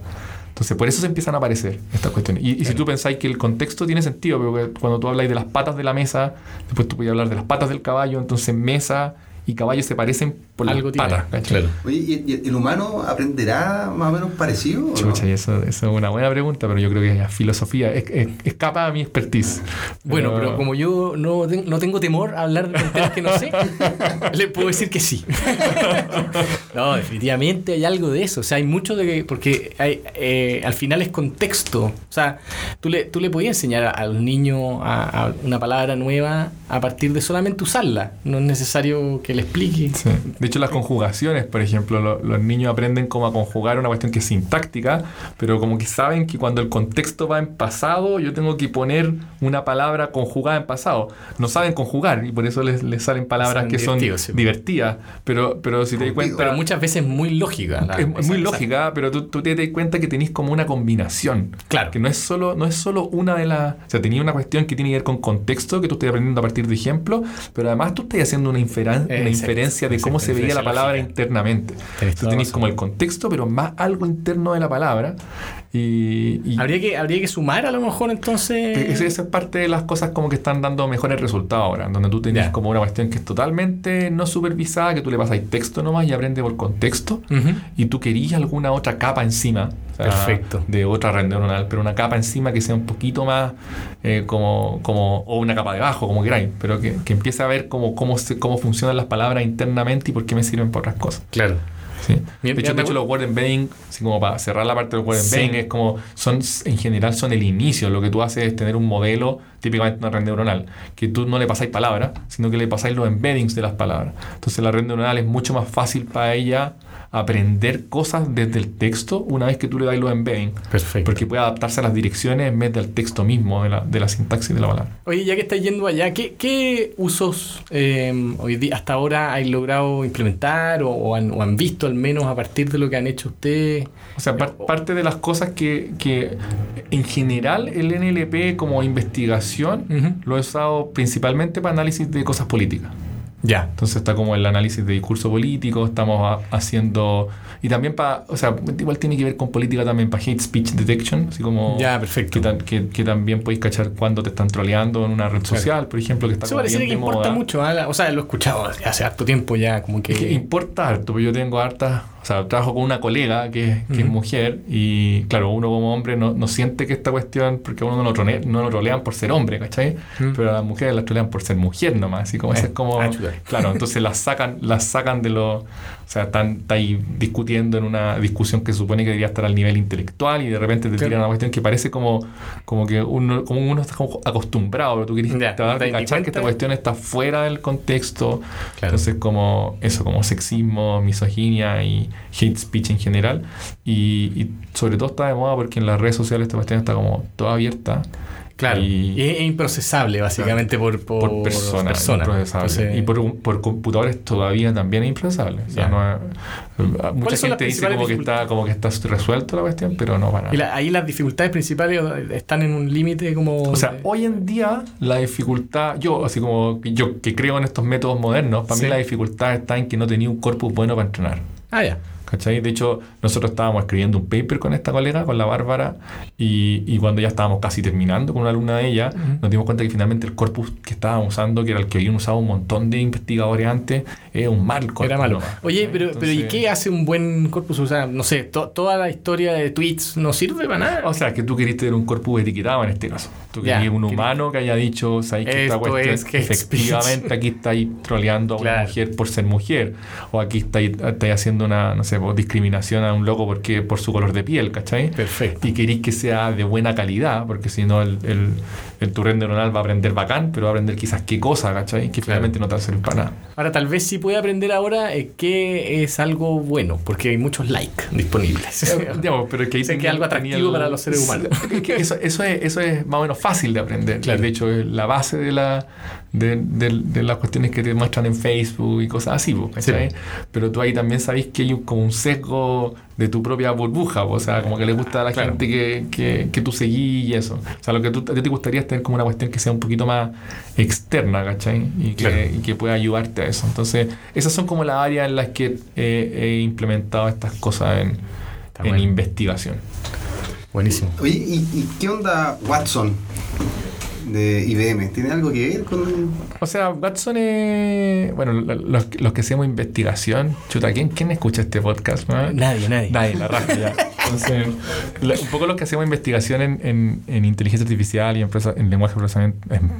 Entonces, por eso se empiezan a aparecer estas cuestiones. Y, y si tú pensáis que el contexto tiene sentido, porque cuando tú habláis de las patas de la mesa, después tú puedes hablar de las patas del caballo, entonces mesa y caballo se parecen por Algo las claro. Oye, ¿y, y el humano aprenderá más o menos parecido? no? Chucha, y eso, eso es una buena pregunta, pero yo creo que es filosofía, es, es- escapa a mi expertise. Bueno, pero como yo no, no tengo temor a hablar de tonterías que no sé, le puedo decir que sí. no, definitivamente hay algo de eso. O sea, hay mucho de que. Porque hay, eh, al final es contexto. O sea, tú le, tú le podías enseñar a, a un niño a, a una palabra nueva a partir de solamente usarla. No es necesario que le explique. Sí. De hecho, las conjugaciones, por ejemplo, lo- los niños aprenden cómo a conjugar una cuestión que es sintáctica, pero como que saben que cuando el contexto va en pasado, yo tengo que poner una palabra conjugada en pasado. No saben conjugar y por eso les, les salen palabras Son que son sí. divertidas. Pero, pero si te das cuenta... Pero muchas veces muy lógica. la- es, muy lógica, pero tú, tú te das cuenta que tenéis como una combinación. Claro. Que no es solo, no es solo una de las. O sea, tenía una cuestión que tiene que ver con contexto, que tú estás aprendiendo a partir de ejemplos, pero además tú estás haciendo una, una inferencia de cómo se veía la palabra lógica. internamente. Tú tenés como el contexto, pero más algo interno de la palabra. Y. y Habría que, habría que sumar a lo mejor entonces. que esa, es parte de las cosas como que están dando mejores resultados ahora, donde tú Ya. como una cuestión que es totalmente no supervisada, que tú le pasas texto nomás y aprende por contexto y tú querías alguna otra capa encima. Perfecto. De otra red neuronal, pero una capa encima que sea un poquito más eh, como, como, o una capa debajo, como queráis, pero que, que empiece a ver cómo, cómo, se- cómo funcionan las palabras internamente y por qué me sirven para otras cosas. Claro. Sí. De hecho, de hecho los word embedding, así como para cerrar la parte del word Sí. embedding, es como, son, en general son el inicio. Lo que tú haces es tener un modelo, típicamente una red neuronal, que tú no le pasáis palabras, sino que le pasáis los embeddings de las palabras. Entonces la red neuronal es mucho más fácil para ella aprender cosas desde el texto una vez que tú le das los embeddings. Perfecto. Porque puede adaptarse a las direcciones en vez del texto mismo, de la, de la sintaxis de la palabra. Oye, ya que estáis yendo allá, ¿qué, qué usos eh, hoy día, hasta ahora hay logrado implementar o, o han, o han visto al menos a partir de lo que han hecho ustedes? O sea, par- parte de las cosas que, que en general el NLP como investigación lo he usado principalmente para análisis de cosas políticas. Ya. Entonces está como el análisis de discurso político, estamos a- haciendo... Y también para... O sea, igual tiene que ver con política también para hate speech detection, así como... Ya, perfecto. Que, que- que también podéis cachar cuando te están troleando en una red Claro. social, por ejemplo, que está Eso parece que importa moda. mucho. La- O sea, lo he escuchado hace harto tiempo ya, como que... Es que importa harto, porque yo tengo hartas, sea, trabajo con una colega que, es- mujer y claro, uno como hombre no, no siente que esta cuestión, porque a uno no lo, trone- no lo trolean por ser hombre, ¿cachai? Pero a las mujeres las trolean por ser mujer nomás, así como, Eh, ese es como... ah. Claro, entonces las sacan, las sacan de lo... O sea, están, está ahí discutiendo en una discusión que se supone que debería estar al nivel intelectual y de repente te Claro. tiran una cuestión que parece como, como que uno, como uno está como acostumbrado, pero tú querés Ya, cachar que esta cuestión está fuera del contexto. Claro. Entonces, como eso, como sexismo, misoginia y hate speech en general. Y, y sobre todo está de moda porque en las redes sociales esta cuestión está como toda abierta. Claro. Y- Y, es improcesable, básicamente, por, por, por personas. Entonces, y por, por computadores todavía también es improcesable. O sea, no es- mucha ¿Cuáles son las gente dice como que, está, como que está resuelto la cuestión, pero no para y nada. la- ahí las dificultades principales están en un límite como... O sea, de- hoy en día la dificultad, yo así como yo que creo en estos métodos modernos, para Sí. mí la dificultad está en que no tenía un corpus bueno para entrenar. Ah, ya. ¿Cachai? De hecho, nosotros estábamos escribiendo un paper con esta colega, con la Bárbara, y, y cuando ya estábamos casi terminando con una alumna de ella, nos dimos cuenta que finalmente el corpus que estábamos usando, que era el que habían usado un montón de investigadores antes, era un mal corpus. Era malo. Oye, pero, pero ¿y qué hace un buen corpus? O sea, no sé, to- toda la historia de tweets no sirve para nada. O sea, que tú queriste tener un corpus etiquetado en este caso. Tú querías un humano que haya dicho, ¿sabes que esta cuestión es hate efectivamente aquí estáis troleando a una Claro. mujer por ser mujer? O aquí estáis, estáis haciendo una, no sé, discriminación a un loco porque por su color de piel, ¿cachai? Perfecto. y queréis que sea de buena calidad, porque si no el, el, el tu red neuronal va a aprender bacán, pero va a aprender quizás qué cosa, ¿cachai? Que finalmente no te va a servir para nada. Ahora, tal vez sí puede aprender ahora eh, qué es algo bueno, porque hay muchos likes disponibles. Eh, digamos, pero es que ahí Sé que algo atractivo para los seres humanos. Es que eso, eso, es, eso es más o menos fácil de aprender. Claro. De hecho, es la base de, la, de, de- de las cuestiones que te muestran en Facebook y cosas así. Sí. Pero tú ahí también sabéis que hay un- como un sesgo de tu propia burbuja, o sea, como que le gusta a la Claro. gente que, que, que tú seguís y eso. O sea, lo que tú, a ti te gustaría es tener como una cuestión que sea un poquito más externa, ¿cachai? Y que, Claro. y que pueda ayudarte a eso. Entonces, esas son como las áreas en las que eh, he implementado estas cosas en, en bueno. investigación. Buenísimo. Oye, ¿y, y qué onda Watson de IBM? ¿Tiene algo que ver con...? O sea, Watson es. Bueno, lo- los, los que hacemos investigación. Chuta, ¿quién, quién escucha este podcast? no? Nadie, nadie. Nadie, la raja ya. Entonces, un poco los que hacemos investigación en, en- en inteligencia artificial y en, en lenguaje de procesamiento, en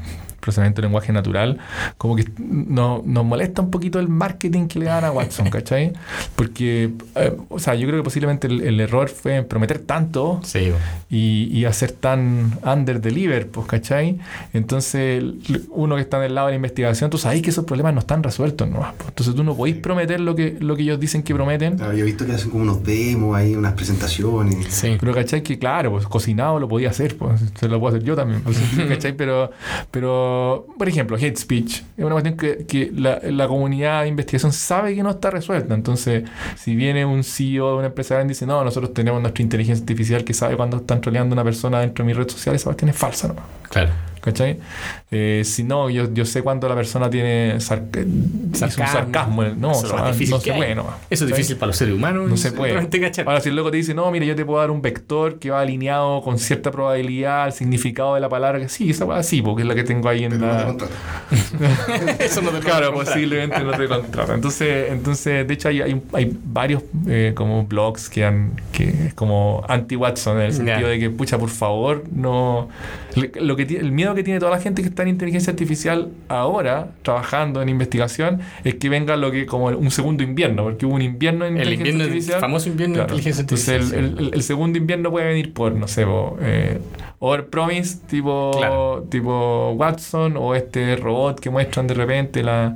procesamiento de lenguaje natural, como que no- nos molesta un poquito el marketing que le dan a Watson, ¿cachai? Porque, eh, o sea, yo creo que posiblemente el, el error fue en prometer tanto Sí, y, y hacer tan under deliver, pues, ¿cachai? Entonces, uno que está del lado de la investigación, tú sabes que esos problemas no están resueltos, ¿no? Entonces, tú no podéis prometer lo que, lo que ellos dicen que prometen. Claro, yo he visto que hacen como unos demos ahí, unas presentaciones. sí. Pero, ¿cachai? Que claro, pues cocinado lo podía hacer, pues se lo puedo hacer yo también, pues, ¿cachai? Pero, pero, por ejemplo, hate speech es una cuestión que, la comunidad de investigación sabe que no está resuelta. Entonces, si viene un CEO de una empresa grande y dice, no, nosotros tenemos nuestra inteligencia artificial que sabe cuando están troleando a una persona dentro de mi red social, esa cuestión es falsa, ¿no? Claro. ¿Cachai? Eh, si no, yo, yo sé cuando la persona tiene sar- eh, hizo un Sarcasmo. sarcasmo. No, Eso o es sea, difícil no se puede, no. Eso es difícil para los seres humanos. No se puede. Ahora, si el loco te dice, no, mira, yo te puedo dar un vector que va alineado con cierta probabilidad al significado de la palabra, que sí, esa va así, porque es la que tengo ahí en Pero no te la. Eso no te Claro, posiblemente no te contrata. Entonces, entonces de hecho, hay, hay, hay varios eh, como blogs que han que es como anti-Watson en el sentido Ya. de que, pucha, por favor, no. le- Lo que tiene- el miedo que tiene toda la gente que está en inteligencia artificial ahora, trabajando en investigación, es que venga lo que como un segundo invierno, porque hubo un invierno en El inteligencia invierno, el artificial. famoso invierno de Claro. inteligencia artificial. Entonces, el, el- el segundo invierno puede venir por, no sé, po, eh, tipo, Claro. tipo Watson, o este robot que muestran de repente la.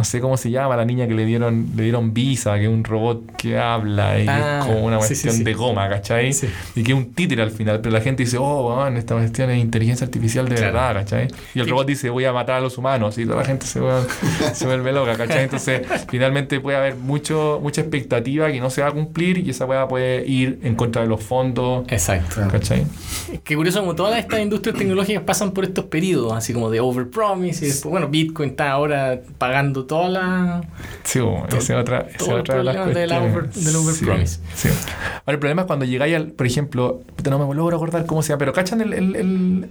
No sé cómo se llama, la niña que le dieron, le dieron visa, que es un robot que habla y que Ah, es como una cuestión sí, sí. de goma, ¿cachai? Sí. Y que es un títere al final, pero la gente dice, oh, man, esta cuestión es inteligencia artificial de Claro. verdad, ¿cachai? Y el robot dice, voy a matar a los humanos, y toda la gente se, vuelve- se vuelve loca, ¿cachai? Entonces, finalmente puede haber mucho, mucha expectativa que no se va a cumplir y esa weá puede ir en contra de los fondos, Exacto. ¿cachai? Qué curioso, como todas estas industrias tecnológicas pasan por estos periodos, así como de overpromise, y después, bueno, Bitcoin está ahora pagando toda la. Sí, esa es otra, esa otra de las cuestiones. del overpromise. Sí, sí. Ahora, el problema es cuando llegáis al, por ejemplo, no me logro acordar cómo se llama, pero ¿cachan el, el,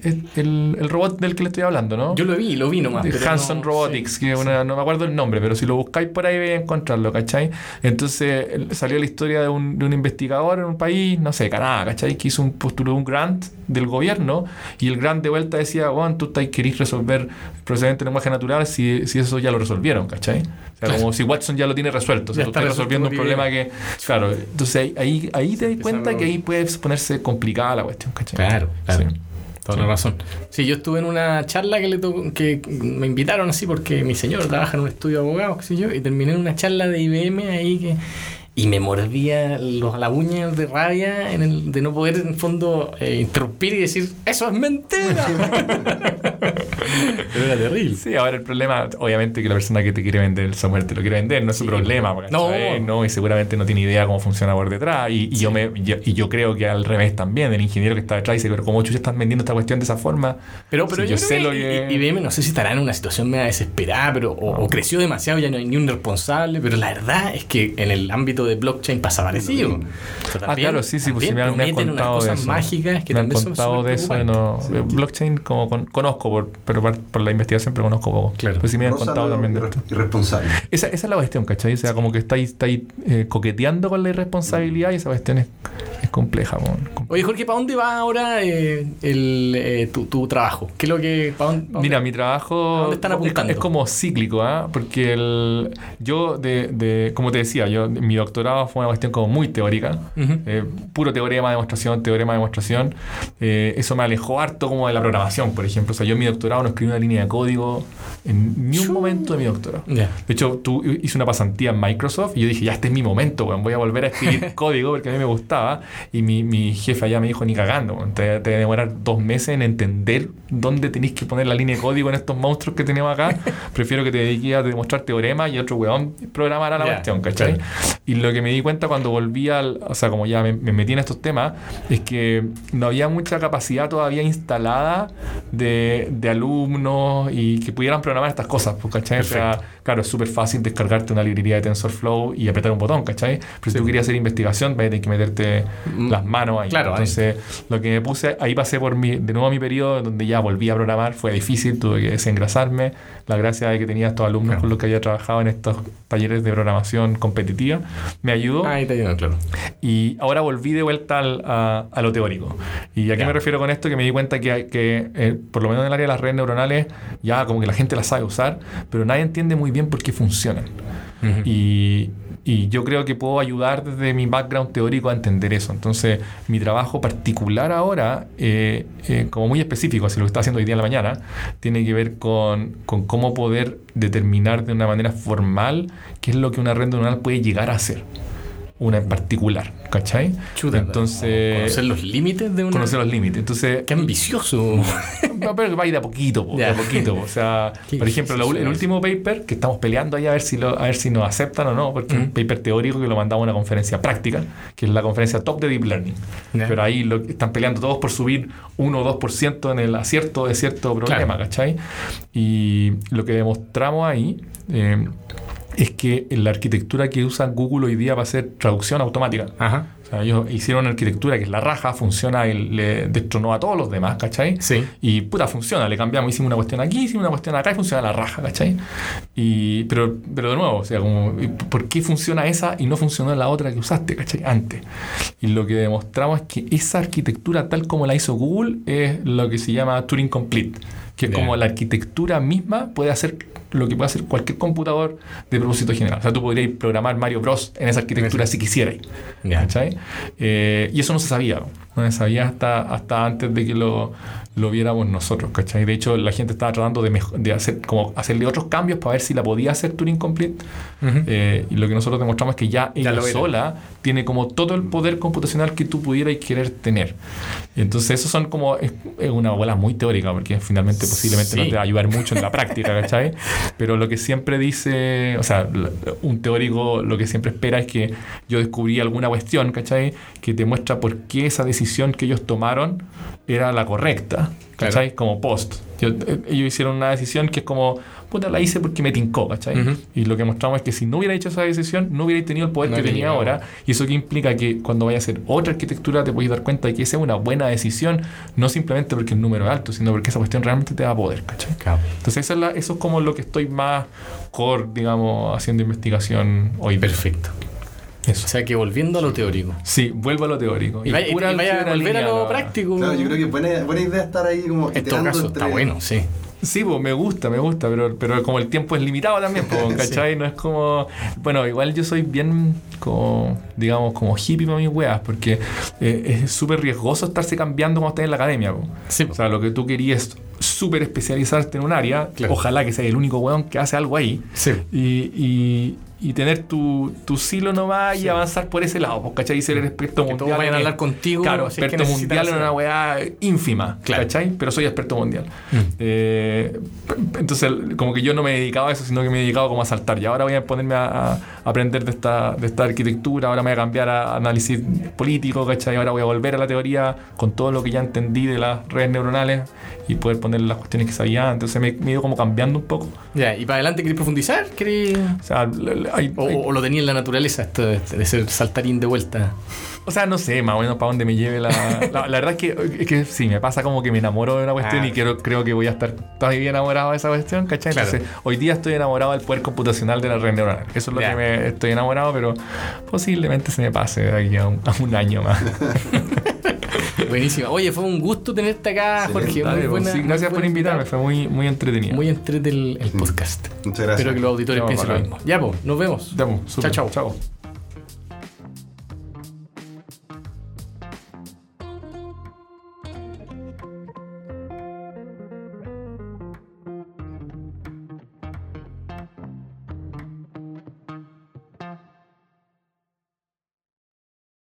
el, el, robot del que le estoy hablando, no? Yo lo vi, lo vi nomás. Hanson no- Robotics, sí, que una, no me acuerdo el nombre, pero si lo buscáis por ahí vais a encontrarlo, ¿cachai? Entonces salió la historia de un, de un investigador en un país, no sé, Canadá, ¿cachai? Que hizo un postuló un grant del gobierno y el grant de vuelta decía, bueno, tú querís resolver procedente de lenguaje natural si, si eso ya lo resolvieron, ¿cachai? O sea, como si Watson ya lo tiene resuelto, o sea, tú está estás resolviendo un problema que... Claro, entonces ahí, ahí, te das cuenta que ahí puede ponerse complicada la cuestión, ¿cachai? Claro, claro. Sí. Toda Sí. la razón. Sí, yo estuve en una charla que, le que me invitaron así porque mi señor trabaja en un estudio de abogados, qué sé yo, y terminé en una charla de IBM ahí que... Y me mordía los, la uña de rabia en el, de no poder, en el fondo, eh, interrumpir y decir, ¡eso es mentira! Pero era terrible. Sí, ahora el problema, obviamente, que la persona que te quiere vender el software te lo quiere vender, no es su Sí, problema, pues. No. no, y seguramente no tiene idea cómo funciona por detrás. Y, y yo me yo- y yo creo que al revés también, el ingeniero que está detrás dice, pero como chucha están vendiendo esta cuestión de esa forma, Pero, pero yo, sé que lo que- I- IBM no sé si estará en una situación media desesperada, pero o, o creció demasiado, ya no hay ni un responsable, pero la verdad es que en el ámbito de blockchain pasa parecido. O sea, Ah, claro, sí, sí, pues sí también me han, me han unas contado de cosas eso. mágicas que me han son contado de eso. y No, blockchain como con- conozco, por, pero por, por la investigación, pero conozco poco. Claro. Pues sí me han Rosa contado también de esto. irresponsable. Esa, esa es la cuestión, ¿cachai? O sea, como que estáis, estáis eh, coqueteando con la irresponsabilidad y esa cuestión es, es compleja. Oye, Jorge, ¿para dónde va ahora eh, el, eh, tu, tu trabajo? ¿Qué es lo que. pa' dónde- pa' dónde- Mira, mi ¿A trabajo dónde están es- apuntando? es, como cíclico, ¿ah? porque el, yo, de, de- como te decía, yo mi doctorado fue una cuestión como muy teórica, eh, puro teorema, demostración, teorema, demostración. Eh, eso me alejó harto como de la programación, por ejemplo. O sea, yo en mi doctorado no escribí una línea de código en ni un momento de mi doctorado. De hecho, tú hice una pasantía en Microsoft y yo dije, ya este es mi momento, voy a volver a escribir código porque a mí me gustaba. Y mi, mi jefe allá me dijo, ni cagando, te, te va a demorar dos meses en entender dónde tenéis que poner la línea de código en estos monstruos que tenemos acá. Prefiero que te dediques a demostrar teorema y otro weón programar a la Ya, cuestión, ¿cachai? claro. Y lo que me di cuenta cuando volví al, o sea, como ya me, me metí en estos temas, es que no había mucha capacidad todavía instalada de, de alumnos y que pudieran programar estas cosas, pues, ¿cachai? O sea. Claro, es súper fácil descargarte una librería de TensorFlow y apretar un botón, ¿cachai? Pero si tú querías hacer investigación, vas a tener que meterte Mm, las manos ahí. claro, ahí. Entonces, lo que me puse, ahí pasé por mi, de nuevo mi periodo donde ya volví a programar, fue difícil, tuve que desengrasarme. La gracia de que tenía estos alumnos Claro. con los que había trabajado en estos talleres de programación competitiva me ayudó. Ah, ahí te ayudan, claro. Y ahora volví de vuelta al- a, a lo teórico. ¿Y a qué Ya. me refiero con esto? Que me di cuenta que, que eh, por lo menos en el área de las redes neuronales, ya como que la gente las sabe usar, pero nadie entiende muy bien por qué funcionan. Y, y yo creo que puedo ayudar desde mi background teórico a entender eso. Entonces, mi trabajo particular ahora, eh, eh, como muy específico, así lo que está haciendo hoy día en la mañana, tiene que ver con, con cómo poder determinar de una manera formal qué es lo que una red neuronal puede llegar a hacer. Una en particular, ¿cachai? Chuta, Entonces, Conocer los límites de una. conocer los límites. Entonces, Qué ambicioso. pero va a ir de a poquito, po, a poquito. po. O sea, Qué por ejemplo, la el último paper que estamos peleando ahí a ver si lo, a ver si nos aceptan o no, porque es un Ujú. paper teórico que lo mandamos a una conferencia práctica, que es la conferencia top de Deep Learning. Pero ahí lo, están peleando todos por subir 1 o 2% en el acierto de cierto problema, Claro. ¿cachai? Y lo que demostramos ahí eh, es que la arquitectura que usa Google hoy día va a ser traducción automática. Ajá. O sea, ellos hicieron una arquitectura que es la raja, funciona y le destronó a todos los demás, ¿cachai? Sí. Y puta, funciona, le cambiamos, hicimos una cuestión aquí, hicimos una cuestión acá y funciona la raja, ¿cachai? Y, pero, pero de nuevo, o sea, como, ¿y ¿por qué funciona esa y no funcionó la otra que usaste, ¿cachai? Antes. Y lo que demostramos es que esa arquitectura, tal como la hizo Google, es lo que se llama Turing Complete, que es como la arquitectura misma puede hacer lo que puede hacer cualquier computador de propósito general. O sea, tú podrías programar Mario Bros. en esa arquitectura si quisieras. Eh, y eso no se sabía, no se sabía hasta, hasta antes de que lo, lo viéramos nosotros, ¿cachai? De hecho, la gente estaba tratando de, de hacer, como hacerle otros cambios para ver si la podía hacer Turing Complete. Ujú. Eh, y lo que nosotros demostramos es que ya Ya ella sola tiene como todo el poder computacional que tú pudieras querer tener. Entonces, eso son como. Es, es una bola muy teórica, porque finalmente posiblemente no te va a ayudar mucho en la práctica, ¿cachai? Pero lo que siempre dice, o sea, un teórico lo que siempre espera es que yo descubrí alguna cuestión, ¿cachai? Que te muestra por qué esa decisión que ellos tomaron era la correcta. ¿Cachai? Como post. Yo- eh, ellos hicieron una decisión que es como, puta, la hice porque me tincó, ¿cachai? Y lo que mostramos es que si no hubiera hecho esa decisión, no hubiera tenido el poder No que tenía llegado. ahora. Y eso que implica que cuando vayas a hacer otra arquitectura te puedes dar cuenta de que esa es una buena decisión, no simplemente porque el número es alto, sino porque esa cuestión realmente te da poder, ¿cachai? Claro. Entonces eso es, la- eso es como lo que estoy más core, digamos, haciendo investigación hoy. Perfecto. Eso. O sea que volviendo a lo teórico. Sí, vuelvo a lo teórico. Y vaya, y vaya a volver a lo práctico. Claro, yo creo que es buena, buena idea estar ahí como En todo caso, entre- está bueno, sí. Sí, pues me gusta, me gusta, pero, pero como el tiempo es limitado también, pues, ¿cachai? No es como... Bueno, igual yo soy bien, como, digamos, como hippie para mis weas, porque eh, es súper riesgoso estarse cambiando cuando estás en la academia. po. Sí, O sea, lo que tú querías súper especializarte en un área, Claro. ojalá que sea el único weón que hace algo ahí, Sí. y, y, y tener tu, tu silo nomás y avanzar por ese lado, pues, ¿cachai? Y ser el experto Que mundial. todos vayan a hablar contigo. Claro, si es que experto mundial en una weá ínfima, Claro. ¿cachai? Pero soy experto mundial. Mm. Eh, entonces, como que yo no me he dedicado a eso, sino que me he dedicado como a saltar. Y ahora voy a ponerme a, a aprender de esta, de esta arquitectura, ahora me voy a cambiar a análisis político, ¿cachai? Ahora voy a volver a la teoría con todo lo que ya entendí de las redes neuronales y poder poner las cuestiones que sabía. Entonces me, me he ido como cambiando un poco. Ya, ¿y para adelante querés profundizar? ¿Querés... O sea, hay- O, hay- o lo tenía en la naturaleza esto de, ser saltarín de vuelta? O sea, no sé más o menos para dónde me lleve la... La, la verdad es que, es que sí, me pasa como que me enamoro de una cuestión Ah. y quiero, creo que voy a estar todavía enamorado de esa cuestión, ¿cachai? Claro. Entonces, hoy día estoy enamorado del poder computacional de la red neuronal. Eso es lo Ya. que me estoy enamorado, pero posiblemente se me pase de aquí a un, a un año más. Buenísima. Oye, fue un gusto tenerte acá, Sí, Jorge. Dale, muy buena, sí, gracias muy por invitarme, fue muy, muy entretenido. Muy entrete el, el podcast. Muchas gracias. Espero que los auditores piensen lo mismo. Ya, pues, nos vemos. Ya, pues, chao. Chao.